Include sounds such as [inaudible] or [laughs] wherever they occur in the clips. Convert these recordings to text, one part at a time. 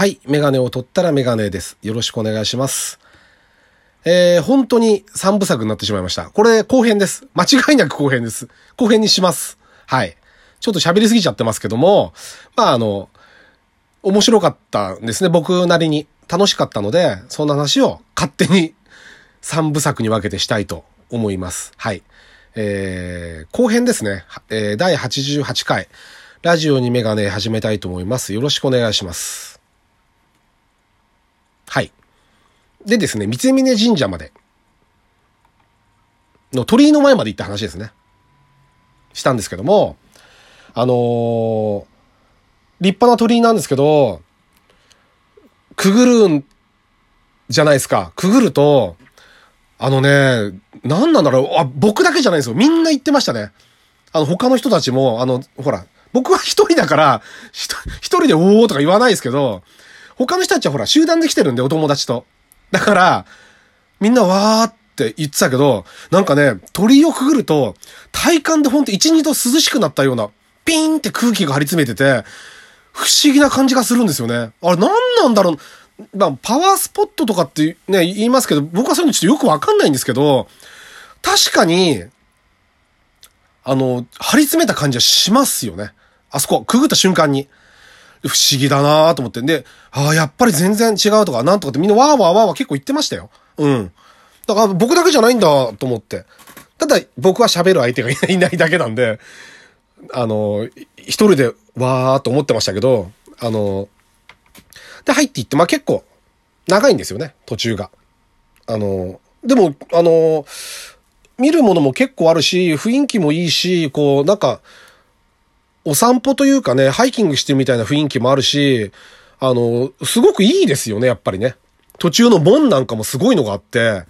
はい。メガネを取ったらメガネです。よろしくお願いします。えー、本当に3部作になってしまいました。これ後編です。間違いなく後編です。後編にします。はい。ちょっと喋りすぎちゃってますけども、まああの、面白かったんですね。僕なりに。楽しかったので、そんな話を勝手に3部作に分けてしたいと思います。はい。えー、後編ですね。えー、第88回。ラジオにメガネ始めたいと思います。よろしくお願いします。はい。でですね、三峯神社まで、の鳥居の前まで行った話ですね。したんですけども、あのー立派な鳥居なんですけど、くぐるんじゃないですか。くぐると、あのね、何なんだろう。あ、僕だけじゃないんですよ。みんな言ってましたね。あの、他の人たちも、あの、ほら、僕は一人だから、一人でおーとか言わないですけど、他の人たちはほら、集団で来てるんで、お友達と。だから、みんなわーって言ってたけど、なんかね、鳥居をくぐると、体感でほんと一、二度涼しくなったような、ピーンって空気が張り詰めてて、不思議な感じがするんですよね。あれ、何なんだろう？まあ、パワースポットとかってね、言いますけど、僕はそういうのちょっとよくわかんないんですけど、確かに、あの、張り詰めた感じはしますよね。あそこ、くぐった瞬間に。不思議だなと思って。んで、ああ、やっぱり全然違うとか、なんとかってみんなわーわーわーわー結構言ってましたよ。うん。だから僕だけじゃないんだと思って。ただ、僕は喋る相手がいないだけなんで、あの、一人でわーと思ってましたけど、あの、で、入っていって、まあ結構、長いんですよね、途中が。あの、でも、あの、見るものも結構あるし、雰囲気もいいし、こう、なんか、お散歩というかね、ハイキングしてるみたいな雰囲気もあるし、あの、すごくいいですよね、やっぱりね。途中の門なんかもすごいのがあって、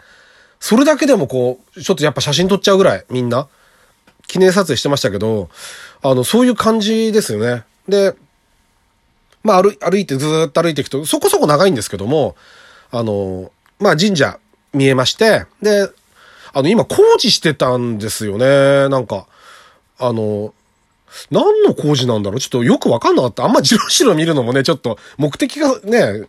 それだけでもこう、ちょっとやっぱ写真撮っちゃうぐらい、みんな。記念撮影してましたけど、あの、そういう感じですよね。で、まあ歩、歩いてずっと歩いていくと、そこそこ長いんですけども、あの、まあ神社見えまして、で、あの、今工事してたんですよね。なんか、あの、何の工事なんだろう？ちょっとよくわかんなかった。あんまじろじろ見るのもね、ちょっと目的がね、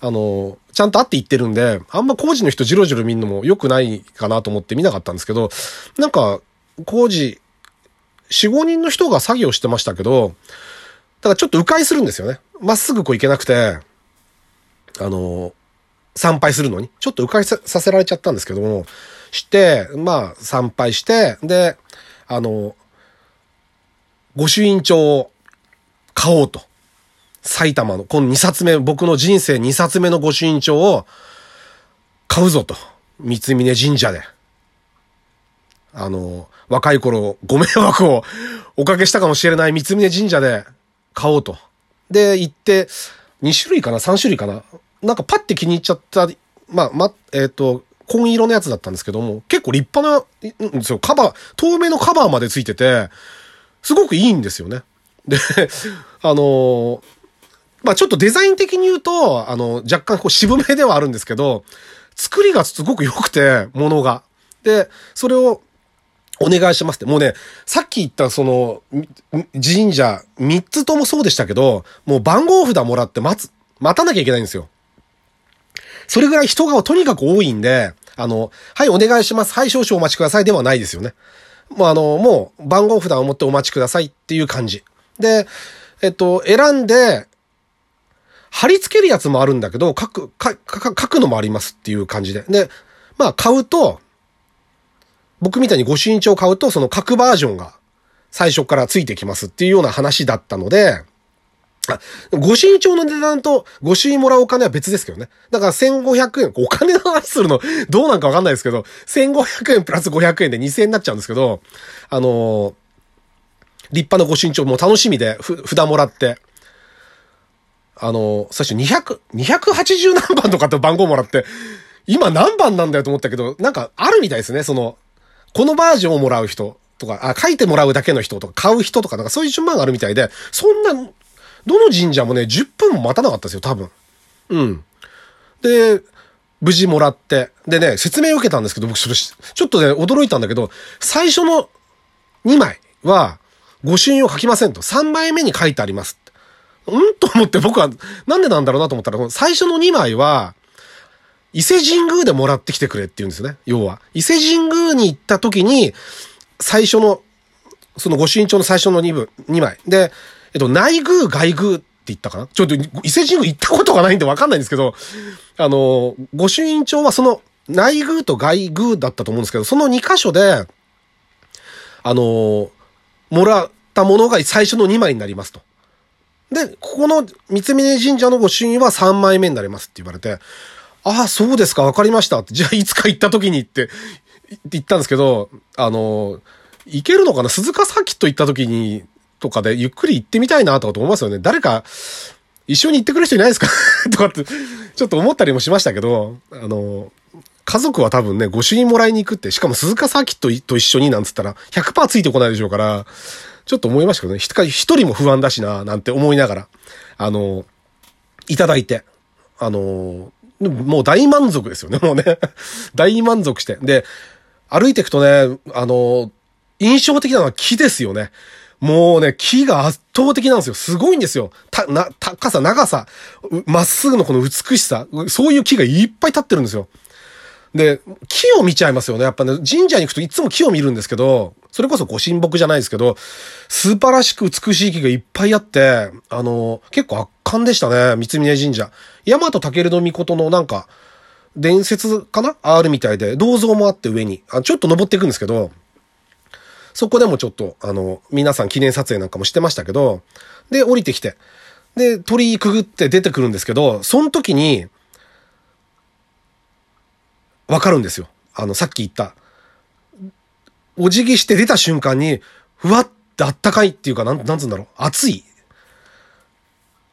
あの、ちゃんとあって言ってるんで、あんま工事の人じろじろ見るのも良くないかなと思って見なかったんですけど、なんか、工事、4、5人の人が作業してましたけど、ただちょっと迂回するんですよね。まっすぐこう行けなくて、あの、参拝するのに、ちょっと迂回させられちゃったんですけども、して、まあ、参拝して、で、あの、御朱印帳を買おうと。埼玉の、この2冊目、僕の人生2冊目の御朱印帳を買うぞと。三峯神社で。あの、若い頃ご迷惑をおかけしたかもしれない三峯神社で買おうと。で、行って、2種類かな ?3 種類かな？なんかパッて気に入っちゃった、まあ、ま、えっ、と、紺色のやつだったんですけども、結構立派な、んですよ。カバー、透明のカバーまでついてて、すごくいいんですよね。で、[laughs] あのまあちょっとデザイン的に言うと、あの、若干こう渋めではあるんですけど、作りがすごく良くて、ものが。で、それをお願いしますって。もうね、さっき言ったその、神社、3つともそうでしたけど、もう番号札もらって待つ、待たなきゃいけないんですよ。それぐらい人がとにかく多いんで、あの、はい、お願いします。はい、少々お待ちくださいではないですよね。もうあの、もう番号札を持ってお待ちくださいっていう感じ。で、えっと、選んで、貼り付けるやつもあるんだけど、書く、か、か、書くのもありますっていう感じで。で、まあ買うと、僕みたいに御朱印帳を買うと、その書くバージョンが最初からついてきますっていうような話だったので、あ、御朱印帳の値段と御朱印もらうお金は別ですけどね。だから1500円、お金の話するのどうなんかわかんないですけど、1500円プラス500円で2000円になっちゃうんですけど、あのー立派な御朱印帳も楽しみで、ふ、札もらって、あのー最初200、280何番とかって番号もらって、今何番なんだよと思ったけど、なんかあるみたいですね、その、このバージョンをもらう人とか、あ、書いてもらうだけの人とか、買う人とか、なんかそういう順番があるみたいで、そんな、どの神社もね、10分も待たなかったですよ、多分。うん。で、無事もらって。でね、説明を受けたんですけど、僕それ、ちょっとね、驚いたんだけど、最初の2枚は、御朱印を書きませんと。3枚目に書いてあります。うん？[laughs] と思って僕は、なんでなんだろうなと思ったら、最初の2枚は、伊勢神宮でもらってきてくれって言うんですよね。要は。伊勢神宮に行った時に、最初の、その御朱印帳の最初の2部、2枚。で、えっと、内宮、外宮って言ったかな？ちょっと、伊勢神宮行ったことがないんでわかんないんですけど、あの、御朱印帳はその内宮と外宮だったと思うんですけど、その2箇所で、あの、もらったものが最初の2枚になりますと。で、ここの三峯神社の御朱印は3枚目になりますって言われて、ああ、そうですか、わかりました。じゃあ、いつか行った時にって、言ったんですけど、あの、行けるのかな？鈴鹿サーキット行った時に、とかでゆっくり行ってみたいなとかと思いますよね。誰か、一緒に行ってくれる人いないですか？[laughs] とかって、ちょっと思ったりもしましたけど、あの、家族は多分ね、御朱印もらいに行くって、しかも鈴鹿サーキットと一緒になんつったら、100%ついてこないでしょうから、ちょっと思いましたけどね、一人も不安だしな、なんて思いながら、あの、いただいて、あの、もう大満足ですよね、[laughs] もうね。大満足して。で、歩いていくとね、あの、印象的なのは木ですよね。もうね、木が圧倒的なんですよ。すごいんですよ。た、な、高さ、長さ、まっすぐのこの美しさ、そういう木がいっぱい立ってるんですよ。で、木を見ちゃいますよね。やっぱね、神社に行くといつも木を見るんですけど、それこそご神木じゃないですけど、素晴らしく美しい木がいっぱいあって、あの、結構圧巻でしたね、三峯神社。大和武の御のなんか、伝説かな？あるみたいで、銅像もあって上に。あちょっと登っていくんですけど、そこでもちょっと、あの、皆さん記念撮影なんかもしてましたけど、で、降りてきて、で、鳥居くぐって出てくるんですけど、その時に、わかるんですよ。あの、さっき言った。お辞儀して出た瞬間に、ふわってあったかいっていうか、なん、なんつうんだろう。熱い。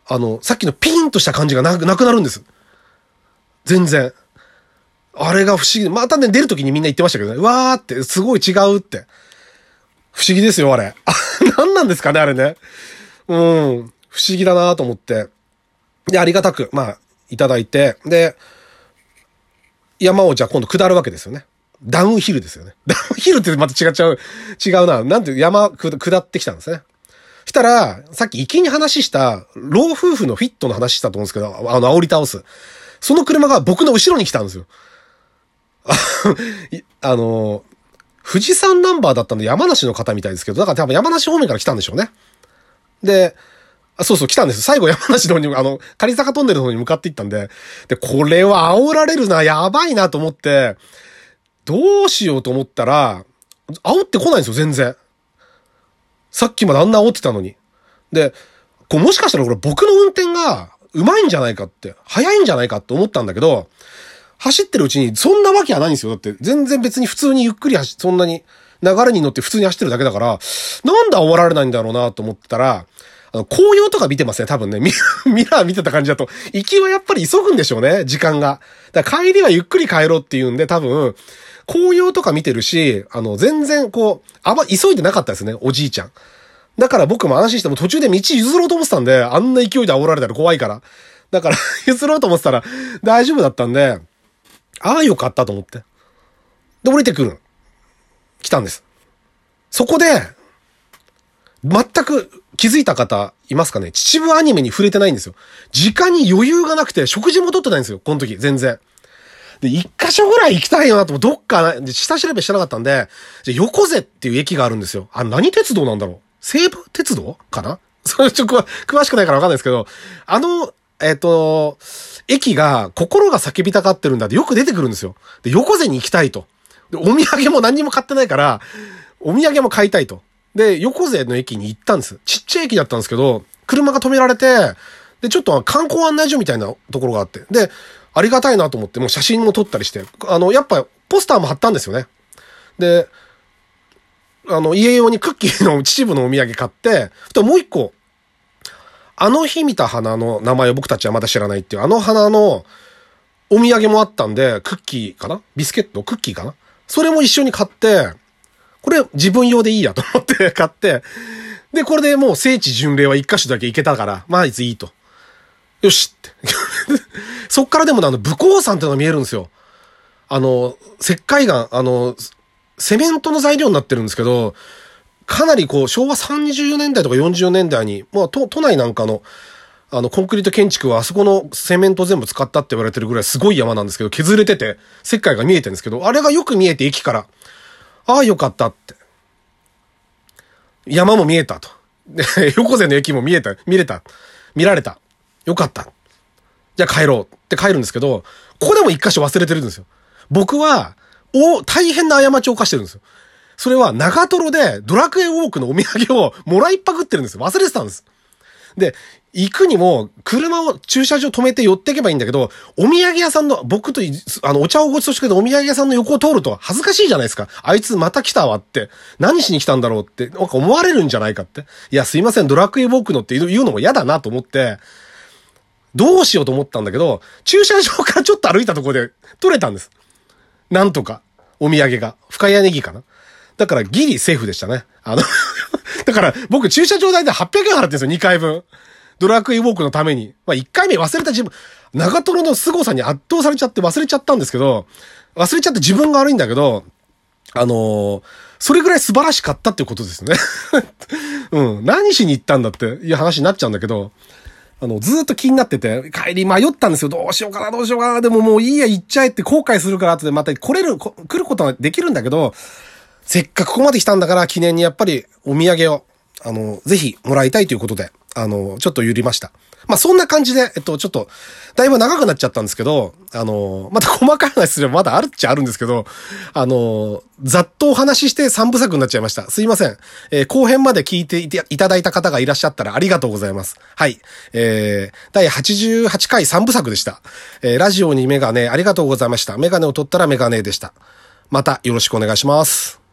あの、さっきのピンとした感じがなくなくなるんです。全然。あれが不思議。またね、出るときにみんな言ってましたけどね。うわーって、すごい違うって。不思議ですよ、あれ。[laughs] 何なんですかね、あれね。うん。不思議だなと思って。で、ありがたく、まあ、いただいて、で、山をじゃあ今度下るわけですよね。ダウンヒルですよね。[laughs] ダウンヒルってまた違っちゃう、違うな。なんて山下ってきたんですね。したら、さっき行きに話した、老夫婦のフィットの話したと思うんですけど、あの、煽り倒す。その車が僕の後ろに来たんですよ。[laughs] あの、富士山ナンバーだったんで山梨の方みたいですけど、だから多分山梨方面から来たんでしょうね。で、あそうそう、来たんです。最後山梨の方に、あの、仮坂トンネルの方に向かっていったんで、で、これは煽られるな、やばいなと思って、どうしようと思ったら、煽ってこないんですよ、全然。さっきまであんな煽ってたのに。で、こうもしかしたらこれ僕の運転が上手いんじゃないかって、速いんじゃないかって思ったんだけど、走ってるうちにそんなわけはないんですよ。だって全然別に普通にゆっくり走、そんなに流れに乗って普通に走ってるだけだから、なんで煽られないんだろうなと思ってたら、あの、紅葉とか見てますね、多分ね。[laughs] ミラー見てた感じだと。行きはやっぱり急ぐんでしょうね、時間が。だから帰りはゆっくり帰ろうっていうんで、多分、紅葉とか見てるし、あの、全然こう、あんま急いでなかったですね、おじいちゃん。だから僕も安心しても途中で道譲ろうと思ってたんで、あんな勢いで煽られたら怖いから。だから [laughs] 譲ろうと思ってたら大丈夫だったんで、ああよかったと思って。で、降りてくる。来たんです。そこで、全く気づいた方いますかね？秩父アニメに触れてないんですよ。時間に余裕がなくて食事もとってないんですよ。この時、全然。で、一箇所ぐらい行きたいよなと、どっかで、下調べしてなかったんで、じゃ横瀬っていう駅があるんですよ。あ、何鉄道なんだろう？西武鉄道かな？そ [laughs] れちょっと詳しくないからわかんないですけど、あの、えっ、と、駅が心が叫びたがってるんだってよく出てくるんですよ。で、横瀬に行きたいと。で、お土産も何にも買ってないから、お土産も買いたいと。で、横瀬の駅に行ったんです。ちっちゃい駅だったんですけど、車が止められて、で、ちょっと観光案内所みたいなところがあって。で、ありがたいなと思って、もう写真も撮ったりして、あの、やっぱポスターも貼ったんですよね。で、あの、家用にクッキーの秩父のお土産買って、ともう一個、あの日見た花の名前を僕たちはまだ知らないっていう、あの花のお土産もあったんで、クッキーかな？ビスケット？クッキーかな？それも一緒に買って、これ自分用でいいやと思って [laughs] 買って、で、これでもう聖地巡礼は一箇所だけ行けたから、まあいついいと。よしって。[laughs] そっからでもあの、武甲山ってのが見えるんですよ。あの、石灰岩、あの、セメントの材料になってるんですけど、かなりこう、昭和30年代とか40年代に、まあ、都、都内なんかの、あの、コンクリート建築はあそこのセメント全部使ったって言われてるぐらいすごい山なんですけど、削れてて、石灰が見えてるんですけど、あれがよく見えて駅から、ああ、よかったって。山も見えたと。[laughs] 横瀬の駅も見えた、見れた。見られた。よかった。じゃあ帰ろうって帰るんですけど、ここでも一箇所忘れてるんですよ。僕は、お、大変な過ちを犯してるんですよ。それは長瀞でドラクエウォークのお土産をもらいっぱくってるんです。忘れてたんです。で、行くにも、車を駐車場止めて寄っていけばいいんだけど、お土産屋さんの、僕と、あの、お茶をごちそうしてくれたお土産屋さんの横を通ると恥ずかしいじゃないですか。あいつまた来たわって。何しに来たんだろうって、なんか思われるんじゃないかって。いや、すいません、ドラクエウォークのって言うのも嫌だなと思って、どうしようと思ったんだけど、駐車場からちょっと歩いたところで取れたんです。なんとか。お土産が。深谷ネギかな。だからギリセーフでしたね。あの [laughs] だから僕駐車場代で800円払ってるんですよ、2回分。ドラクエウォークのために。まあ1回目忘れた自分、長瀞の凄さに圧倒されちゃって忘れちゃったんですけど、忘れちゃって自分が悪いんだけど、あのー、それぐらい素晴らしかったってことですね。[laughs] うん。何しに行ったんだっていう話になっちゃうんだけど、あの、ずっと気になってて、帰り迷ったんですよ。どうしようかな、どうしようかな。でももういいや、行っちゃえって後悔するから後でまた来れる、来ることはできるんだけど、せっかくここまで来たんだから記念にやっぱりお土産を、あの、ぜひもらいたいということで、あの、ちょっと揺りました。まあ、そんな感じで、えっと、ちょっと、だいぶ長くなっちゃったんですけど、あの、また細かい話すればまだあるっちゃあるんですけど、あの、ざっとお話しして3部作になっちゃいました。すいません。えー、後編まで聞いていただいた方がいらっしゃったらありがとうございます。はい。えー、第88回3部作でした。えー、ラジオにメガネありがとうございました。メガネを取ったらメガネでした。またよろしくお願いします。